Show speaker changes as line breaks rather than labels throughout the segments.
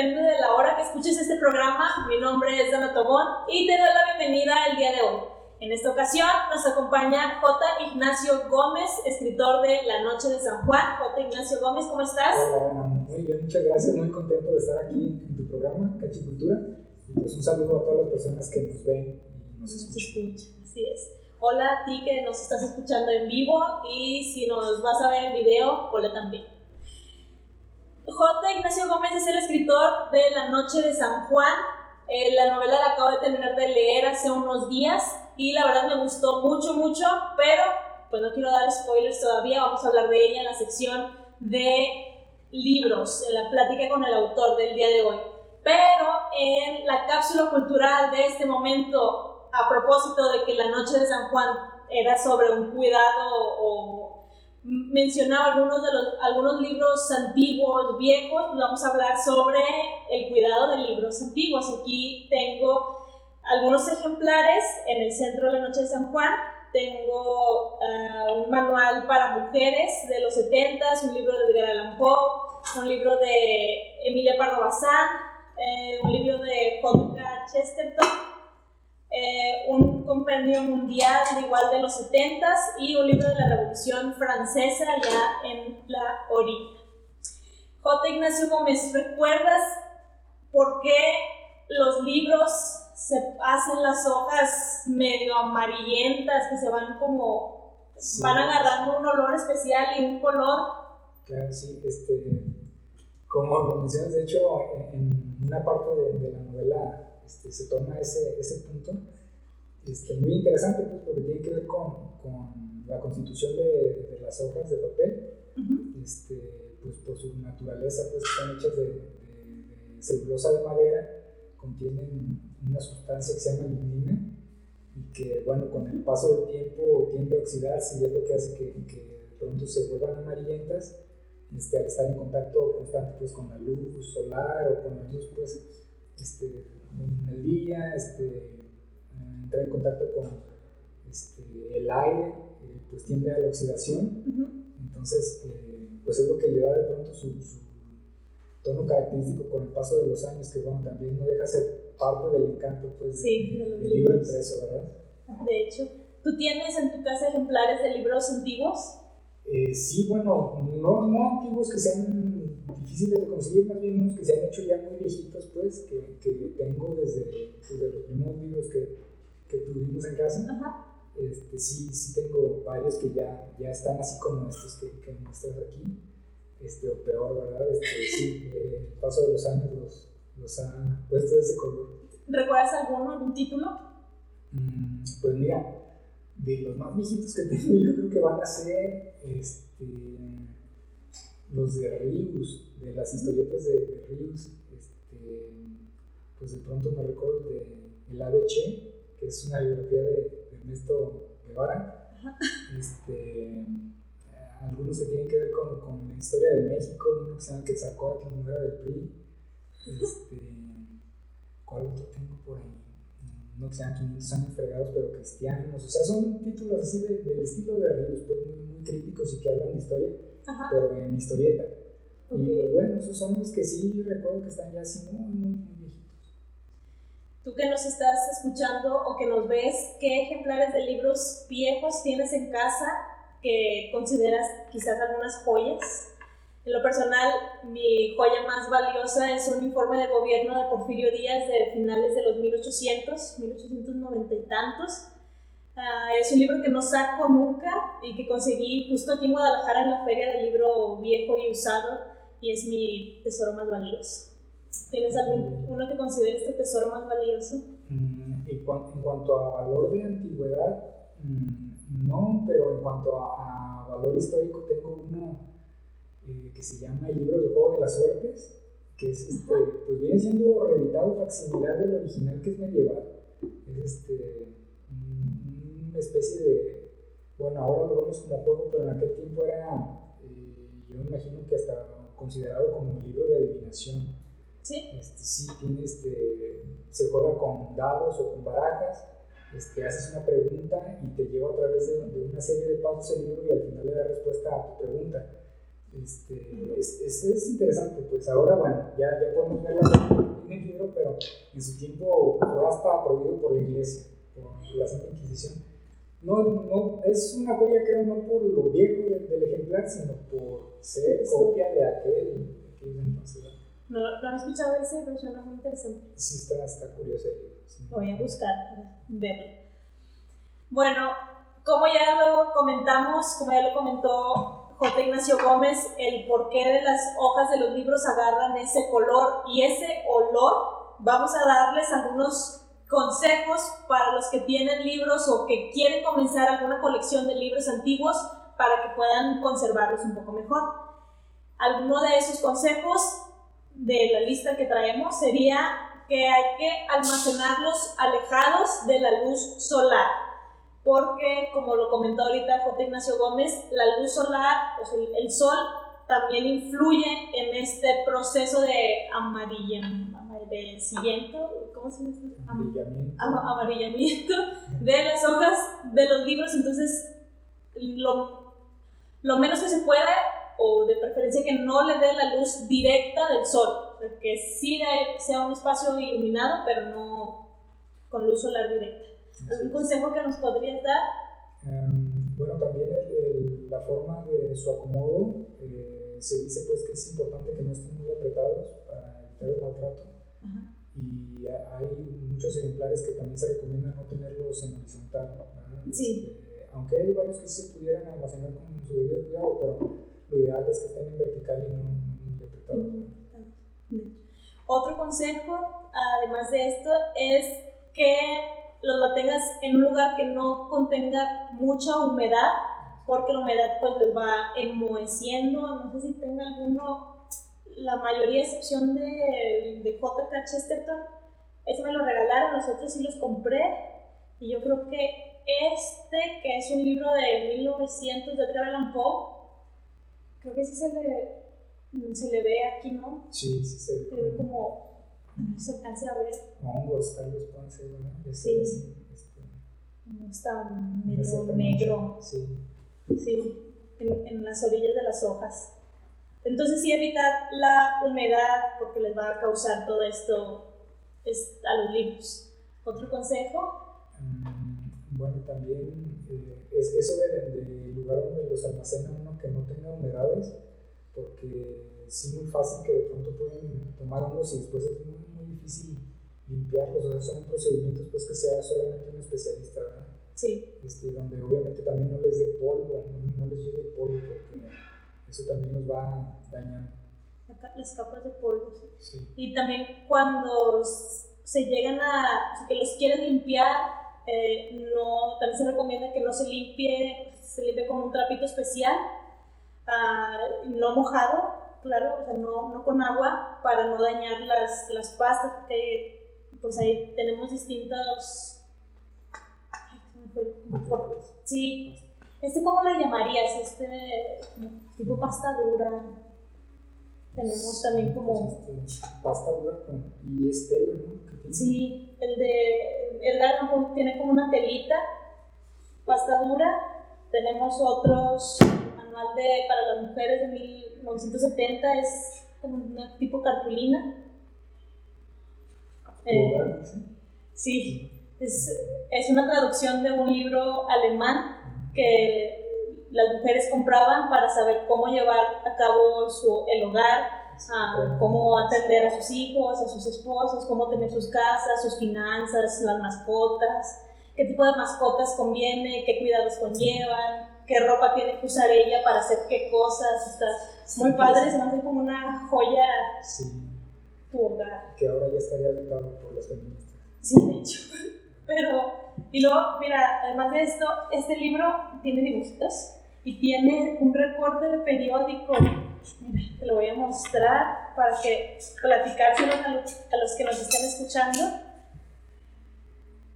depende de la hora que escuches este programa. Mi nombre es Dana Tobón y te doy la bienvenida el día de hoy. En esta ocasión nos acompaña J. Ignacio Gómez, escritor de La Noche de San Juan. J. Ignacio Gómez, ¿cómo estás?
Hola, muy bien, muchas gracias, muy contento de estar aquí en tu programa, Cachicultura. Y pues un saludo a todas las personas que nos ven y nos escuchan.
Así es. Hola a ti que nos estás escuchando en vivo y si nos vas a ver en video, hola también. J. Ignacio Gómez es el escritor de La Noche de San Juan. Eh, la novela la acabo de terminar de leer hace unos días y la verdad me gustó mucho, mucho, pero pues no quiero dar spoilers todavía, vamos a hablar de ella en la sección de libros, en la plática con el autor del día de hoy. Pero en la cápsula cultural de este momento, a propósito de que la noche de San Juan era sobre un cuidado o mencionaba algunos de los algunos libros antiguos, viejos, pues vamos a hablar sobre el cuidado de libros antiguos. Aquí tengo algunos ejemplares en el centro de la Noche de San Juan. Tengo ah, un manual para mujeres de los 70, un libro de Edgar Allan Poe, un libro de Emilia Pardo Bazán, eh, un libro de J.K. Chesterton, eh, un compendio mundial igual de los 70 y un libro de la Revolución Francesa ya en la orilla. J. Ignacio Gómez, ¿recuerdas por qué los libros se hacen las hojas medio amarillentas, que se van como, van agarrando un olor especial y un color?
Claro, sí, este, como mencionas, de hecho, en, una parte de, la novela este, se toma ese, ese punto, este, muy interesante, pues, porque tiene que ver con, con la constitución de, de, las hojas de papel, este, pues por su naturaleza, pues están hechas de, de celulosa de madera, contienen una sustancia que se llama lignina y que, bueno, con el paso del tiempo tiende a oxidarse y es lo que hace que, que de pronto se vuelvan amarillentas este, al estar en contacto constante pues, con la luz solar o con la luz pues, este, en el día, este, entrar en contacto con este, el aire, eh, pues tiende a la oxidación. Entonces, eh, pues es lo que le da de pronto su, tono característico con el paso de los años, que bueno, también no deja ser parte del encanto pues,
sí,
del libro impreso, ¿verdad?
De hecho, ¿tú tienes en tu casa ejemplares de libros antiguos?
Eh, sí, bueno, no, no antiguos que sean difíciles de conseguir, más bien unos que se han hecho ya muy viejitos, pues, que, que tengo desde, desde, los primeros libros que, que tuvimos en casa. Este, sí, sí tengo varios que ya, ya están así como estos que, que muestras aquí, este, o peor, ¿verdad? Este, sí, eh, el paso de los años los, los ha puesto de ese color.
¿Recuerdas alguno, algún título?
Mm, pues mira, de los más viejitos que tengo, yo creo que van a ser este, los de Rius, de las historietas de, de Rius. Este, pues de pronto me recuerdo de El ABC, que es una biografía de, Ernesto Guevara. Este, algunos que tienen que ver con, con, la historia de México, uno que se llama Quetzalcóatl, que era del PRI. Este, ¿Cuál otro tengo por ahí? no que sean 500 años fregados, pero cristianos. O sea, son títulos así de, del estilo de Ríos, pues muy, muy, críticos y que hablan de historia, pero en historieta. Y pues, bueno, esos son los que sí recuerdo que están ya así muy, muy, muy viejitos.
Tú que nos estás escuchando o que nos ves, ¿qué ejemplares de libros viejos tienes en casa que consideras quizás algunas joyas? En lo personal, mi joya más valiosa es un informe de gobierno de Porfirio Díaz de finales de los 1800, 1890 y tantos. Uh, es un libro que no saco nunca y que conseguí justo aquí en Guadalajara en la feria del libro viejo y usado y es mi tesoro más valioso. ¿Tienes alguno que consideres tu tesoro más valioso?
Mm, en, cuanto a valor de antigüedad, mm, no, pero en cuanto a, a valor histórico tengo uno eh, que se llama El libro del juego de las suertes, que es este, pues viene siendo reeditado facsimilar del original que es medieval. Es este, una especie de, bueno, ahora lo vemos como juego, pero en aquel tiempo era, eh, yo me imagino que hasta considerado como un libro de adivinación.
Sí.
Este, sí, tiene este, se juega con dados o con barajas. Este, haces una pregunta y te lleva a través de, de una serie de pasos el libro y al final le da respuesta a tu pregunta Este, es, es, es, interesante, pues ahora, bueno, ya, ya podemos ver en el libro, pero en su tiempo fue hasta prohibido por la iglesia, por la Santa Inquisición. No, no, es una joya, creo, no por lo viejo del, del ejemplar, sino por ser copia de aquel, aquel entonces.
No, no he escuchado ese, pero suena muy interesante.
Sí, está, está curioso. Sí.
Voy a buscar para verlo. Bueno, como ya lo comentamos, como ya lo comentó J. Ignacio Gómez, el porqué de las hojas de los libros agarran ese color y ese olor, vamos a darles algunos consejos para los que tienen libros o que quieren comenzar alguna colección de libros antiguos para que puedan conservarlos un poco mejor. Alguno de esos consejos de la lista que traemos sería que hay que almacenarlos alejados de la luz solar porque, como lo comentó ahorita J. Ignacio Gómez, la luz solar, pues el, el sol, también influye en este proceso de amarillamiento, ¿cómo se dice?
Amarillamiento.
amarillamiento de las hojas de los libros, entonces lo, lo menos que se puede, o de preferencia que no le dé la luz directa del sol, que sí sea un espacio iluminado, pero no con luz solar directa. ¿Algún consejo que nos podrías dar?
Um, bueno, también el, la forma de su acomodo, eh, se dice pues que es importante que no estén muy apretados para evitar el maltrato. Ajá. Y hay muchos ejemplares que también se recomienda no tenerlos en horizontal.
Sí.
Este, aunque hay varios que se pudieran almacenar con su debido cuidado, pero lo ideal es que estén en vertical y no en apretados.
Otro consejo, además de esto, es que los mantengas en un lugar que no contenga mucha humedad, porque la humedad pues les va enmoheciendo, no sé si tenga alguno, la mayoría excepción de, de JK Chesterton, ese me lo regalaron, nosotros sí los compré, y yo creo que este, que es un libro de 1900 de Edgar Allan Poe, creo que sí se le, se le ve aquí, ¿no?
Sí, sí se ve.
Se ve como no se alcanza a ver.
Hongos, tal vez puedan ser, ¿no?
Sí. Este, está medio negro.
Sí.
Sí, en, en, las orillas de las hojas. Entonces, sí, evitar la humedad porque les va a causar todo esto es, a los libros. ¿Otro consejo?
Um, bueno, también eh, es eso del de lugar donde los almacena uno que no tenga humedades, porque es muy fácil que de pronto pueden tomar y después es muy difícil limpiarlos, o sea, son procedimientos pues que sea solamente un especialista, ¿verdad?
Sí.
Este, donde obviamente también no les dé polvo, no, les llegue polvo, porque eso también nos va dañando.
Las capas de polvo,
sí.
Y también cuando se llegan a, si que los quieren limpiar, eh, no, también se recomienda que no se limpie, se limpie con un trapito especial, uh, no mojado, claro, o sea, no, no con agua para no dañar las, las pastas, porque pues ahí tenemos distintos... Sí, este cómo le llamarías, este tipo pasta dura. Tenemos también como...
Este, pasta dura y estela,
¿no? Sí, el de el tiene como una telita, pasta dura. Tenemos otros manual de, para las mujeres de mil 1970 es como una tipo cartulina.
Eh,
sí, es, es, una traducción de un libro alemán que las mujeres compraban para saber cómo llevar a cabo su, el hogar, a, cómo atender a sus hijos, a sus esposos, cómo tener sus casas, sus finanzas, las mascotas, qué tipo de mascotas conviene, qué cuidados conllevan, qué ropa tiene que usar ella para hacer qué cosas. Está muy padre, se me hace como una joya
sí.
tu hogar.
Que ahora ya estaría habitado por las feministas.
Sí, de hecho. Pero, y luego, mira, además de esto, este libro tiene dibujitos y tiene un recorte de periódico. Mira, te lo voy a mostrar para que platicárselos a los, a los que nos estén escuchando.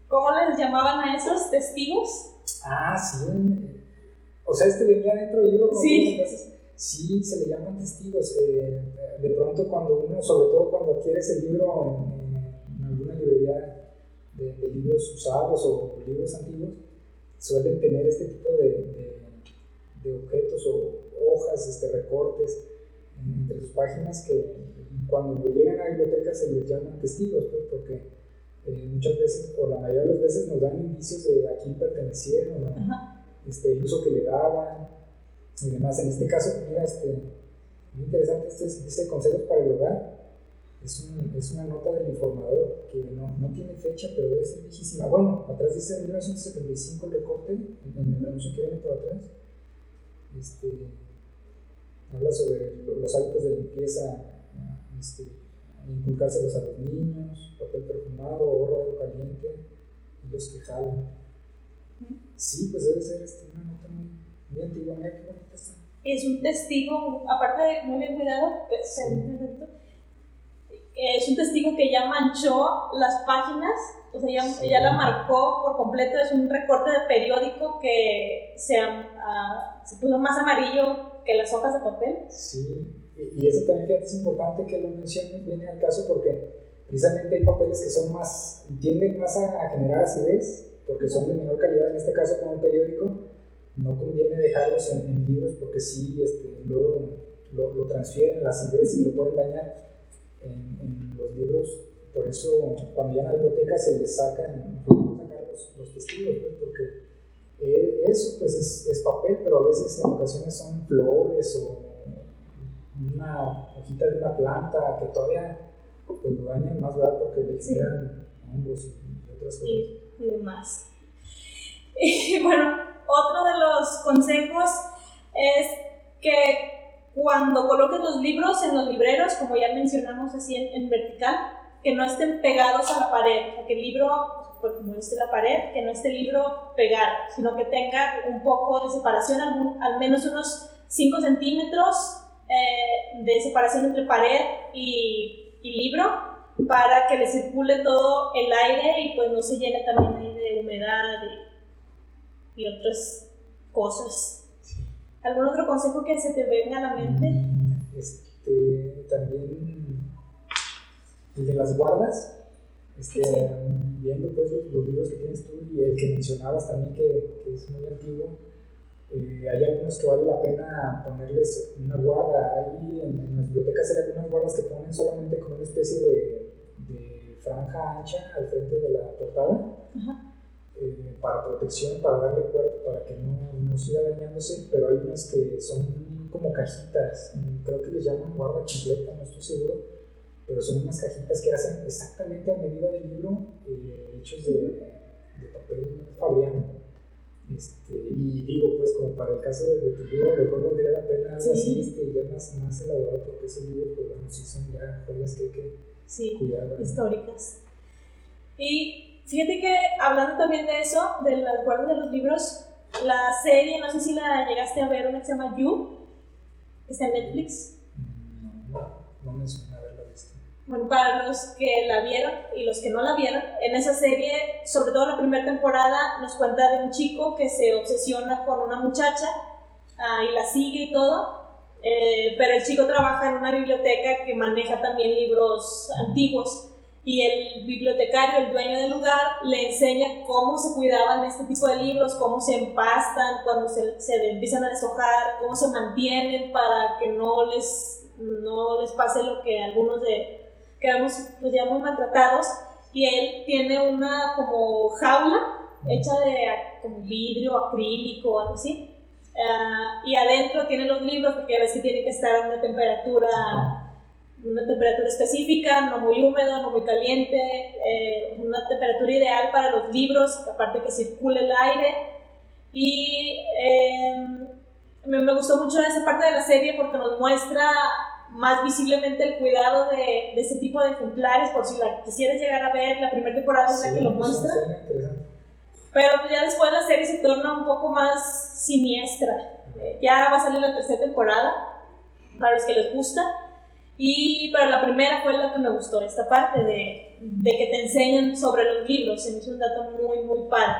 ¿Cómo les llamaban a esos testigos?
Ah, sí, o sea, este venía dentro del libro.
Sí.
sí, se le llaman testigos. Eh, de pronto cuando uno, sobre todo cuando adquieres el libro en, en alguna librería de, de, libros usados o libros antiguos, suelen tener este tipo de, de, de objetos o, hojas, este, recortes entre sus páginas que cuando llegan a la biblioteca se les llaman testigos, pues, porque eh, muchas veces, o la mayoría de las veces, nos dan indicios de a quién pertenecieron, este, el uso que le daban y demás. En este caso, mira, este, muy interesante, este, este consejos para el hogar. Es, un, es, una nota del informador que no, no, tiene fecha, pero debe ser viejísima. Bueno, atrás dice 1975 el recorte, en, el anuncio que viene por atrás. Este, habla sobre los hábitos de limpieza, este, inculcárselos a los niños, papel perfumado, ahorro caliente, y los que jalan. Sí, pues debe ser este, una nota muy, muy antigua, mira qué bonita está.
Es un testigo, aparte de muy bien cuidado, pues, es un testigo que ya manchó las páginas, o sea, ya, ya la marcó por completo, es un recorte de periódico que se, uh, se puso más amarillo que las hojas de papel.
Sí, y, eso también es importante que lo mencionen, viene al caso porque precisamente hay papeles que son más, tienden más a, generar acidez, porque son de menor calidad, en este caso como el periódico, no conviene dejarlos en, libros porque sí, este, luego lo, lo, transfieren la acidez y lo pueden dañar en, los libros. Por eso, cuando ya a la biblioteca se les sacan, sacar los, los testigos, pues, porque eh, eso pues es, es, papel, pero a veces en ocasiones son flores o una hojita de una planta que todavía pues, lo dañan más, ¿verdad? Porque le generan hongos y otras cosas.
Y, y demás. Y bueno, otro de los consejos es que cuando coloques los libros en los libreros, como ya mencionamos así en, en vertical, que no estén pegados a la pared, que el libro porque como esté la pared, que no esté el libro pegado, sino que tenga un poco de separación, al, menos unos 5 centímetros eh, de separación entre pared y, y, libro, para que le circule todo el aire y pues no se llene también de humedad y, y otras cosas. ¿Algún otro consejo que se te venga a la mente?
Este, también el de las guardas este, viendo pues, los, libros que tienes tú y el que mencionabas también que, que es muy antiguo, eh, hay algunos que vale la pena ponerles una guarda. Ahí en, las bibliotecas hay algunas guardas que ponen solamente como una especie de, de franja ancha al frente de la portada. Eh, para protección, para darle cuerpo, para que no, no siga dañándose, pero hay unas que son como cajitas, creo que les llaman guarda completa, no estoy seguro, pero son unas cajitas que hacen exactamente a medida del libro, eh, hechos de, de, papel fabriano. Este, y digo, pues, como para el caso de, tu libro, mejor valdría la pena algo así, este, ya más, más elaborado, porque esos libros, pues, bueno, sí son ya joyas que hay que
sí, cuidar. históricas. Y fíjate que, hablando también de eso, de las guardas de los libros, la serie, no sé si la llegaste a ver, una que se llama You, que está en Netflix.
No, no, me suena.
Bueno, para los que la vieron y los que no la vieron, en esa serie, sobre todo la primera temporada, nos cuenta de un chico que se obsesiona con una muchacha ah, y la sigue y todo, eh, pero el chico trabaja en una biblioteca que maneja también libros antiguos y el bibliotecario, el dueño del lugar, le enseña cómo se cuidaban este tipo de libros, cómo se empastan cuando se, se empiezan a deshojar, cómo se mantienen para que no les, no les pase lo que algunos de quedamos pues ya muy maltratados y él tiene una como jaula hecha de como vidrio, acrílico o algo así. Uh, y adentro tiene los libros porque a veces tiene que estar a una temperatura, una temperatura específica, no muy húmedo, no muy caliente, eh, una temperatura ideal para los libros, aparte que circule el aire. Y eh, me, me, gustó mucho esa parte de la serie porque nos muestra más visiblemente el cuidado de, de, ese tipo de ejemplares, por si la quisieras llegar a ver, la primera temporada es la que lo muestra. Pero ya después la serie se torna un poco más siniestra. ya va a salir la tercera temporada, para los que les gusta. Y para la primera fue la que me gustó, esta parte de, de que te enseñan sobre los libros. Se me hizo un dato muy, muy padre.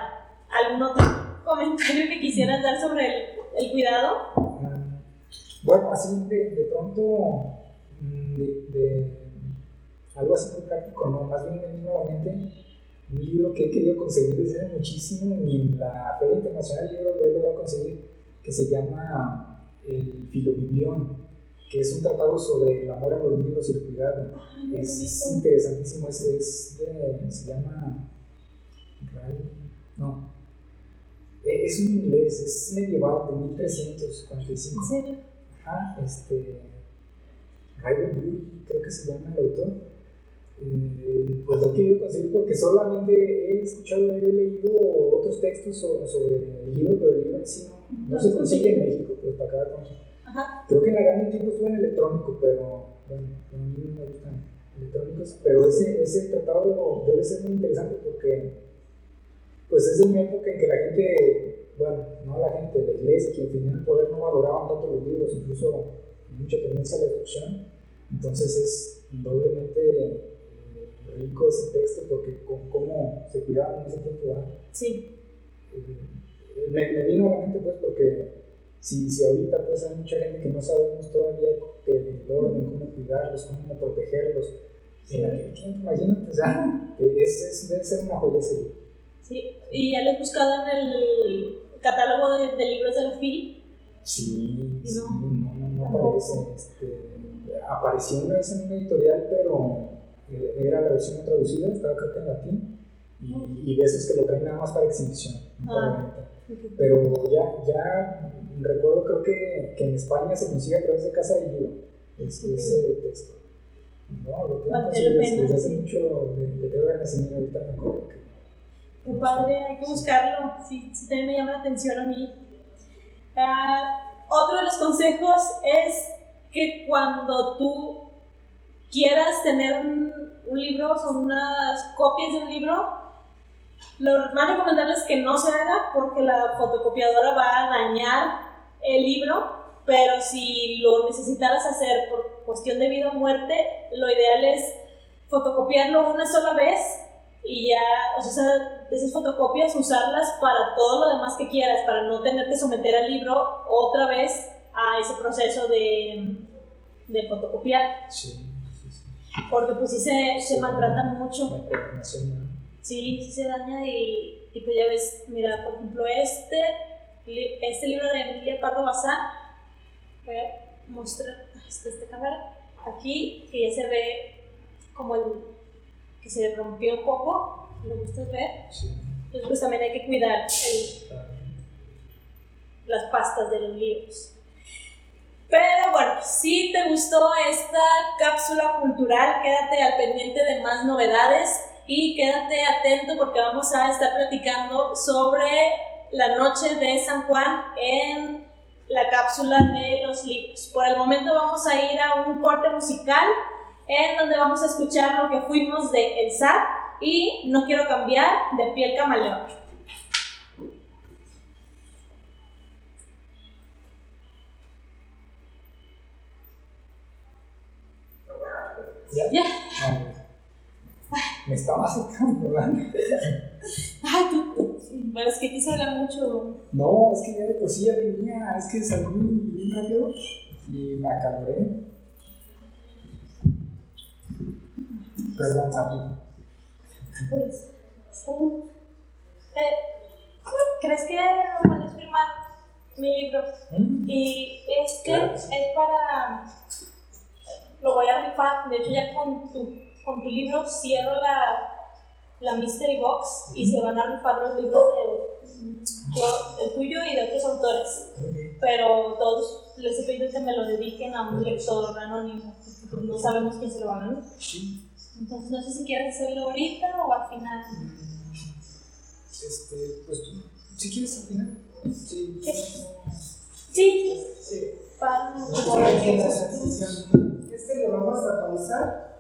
¿Algún otro comentario que quisieras dar sobre el, el cuidado?
Bueno, así de, de pronto, mm, de, algo así muy práctico, no, más bien me nuevamente un libro que he querido conseguir desde hace muchísimo y en la Feria Internacional del lo he logrado conseguir, que se llama el Filobiblión, que es un tratado sobre el amor a los libros y el cuidado. es interesantísimo, es, es de, se llama... No, e, es un inglés, es medieval de 1345. ¿En serio? Ajá, este. Raven creo que se llama el autor. Eh, pues lo quiero conseguir porque solamente he escuchado, he leído otros textos sobre, el libro, pero el libro en sí no, no se consigue en México, pues para cada cosa. Ajá. Creo que en la gran tiempo estuvo en electrónico, pero bueno, a mí no me gustan electrónicos, pero ese, ese tratado debe ser muy interesante porque pues es de una época en que la gente, bueno, no la gente, la iglesia, quien tenía el poder no valoraban tanto los libros, incluso mucha tendencia a la destrucción. Entonces es doblemente eh, rico ese texto porque cómo se cuidaban en ese tiempo. Sí. Eh, me, me, vino a la mente pues porque si, si ahorita pues hay mucha gente que no sabemos todavía el orden, cómo cuidarlos, cómo protegerlos. En aquel tiempo, imagínate, o sea, es, es, debe ser una joya
Sí, y ya lo he buscado en el catálogo de, de libros de la FIL.
Sí, sí, no, no, no aparece. Este, apareció una vez en una editorial, pero eh, era la versión traducida, estaba que en latín, y, y de esos que lo traen nada más para exhibición, no para ah, venta. Pero ya, ya recuerdo, creo que, que en España se consigue a través de Casa de Libro, ese, ese texto. No, lo tengo desde, desde hace mucho, de, de Pedro Renacimiento, ahorita me acuerdo que
Qué padre, hay que buscarlo. Sí, sí también me llama la atención a mí. Uh, otro de los consejos es que cuando tú quieras tener un, libro o unas copias de un libro, lo más recomendable es que no se haga porque la fotocopiadora va a dañar el libro, pero si lo necesitaras hacer por cuestión de vida o muerte, lo ideal es fotocopiarlo una sola vez y ya, o sea, esas fotocopias usarlas para todo lo demás que quieras, para no tener que someter al libro otra vez a ese proceso de, de fotocopiar. Sí, sí, sí. Porque pues sí se, se maltratan mucho. Sí, sí se daña y, y, pues ya ves, mira, por ejemplo, este, este libro de Emilia Pardo Bazán, voy a mostrar, esta, esta cámara, aquí, que ya se ve como el que se rompió un poco, ¿lo gustas ver? Sí. Entonces pues también hay que cuidar las pastas de los libros. Pero bueno, si te gustó esta cápsula cultural, quédate al pendiente de más novedades y quédate atento porque vamos a estar platicando sobre la noche de San Juan en la cápsula de los libros. Por el momento vamos a ir a un corte musical en donde vamos a escuchar lo que fuimos de El SAT y No quiero cambiar de Piel Camaleón.
¿Ya? ¿Ya? Me estaba acercando, ¿verdad?
Ay, tú, es que quise hablar mucho.
No, es que ya de por sí ya venía, es que salí bien rápido y me acaloré. Perdón, Sabi.
Pues, eh, ¿Crees que puedes firmar mi libro? ¿Mm? Y este es para. Lo voy a rifar. De hecho, ya con tu, con tu libro cierro la, la Mystery Box y se van a rifar los libros de, el tuyo y de otros autores. Pero todos les he pedido que me lo dediquen a un lector anónimo. No sabemos quién se lo va a. Sí. Entonces, no sé si quieres hacerlo ahorita o al final.
Este, pues tú, si quieres al final. Sí.
Sí. Sí. Para.
Este lo vamos a pausar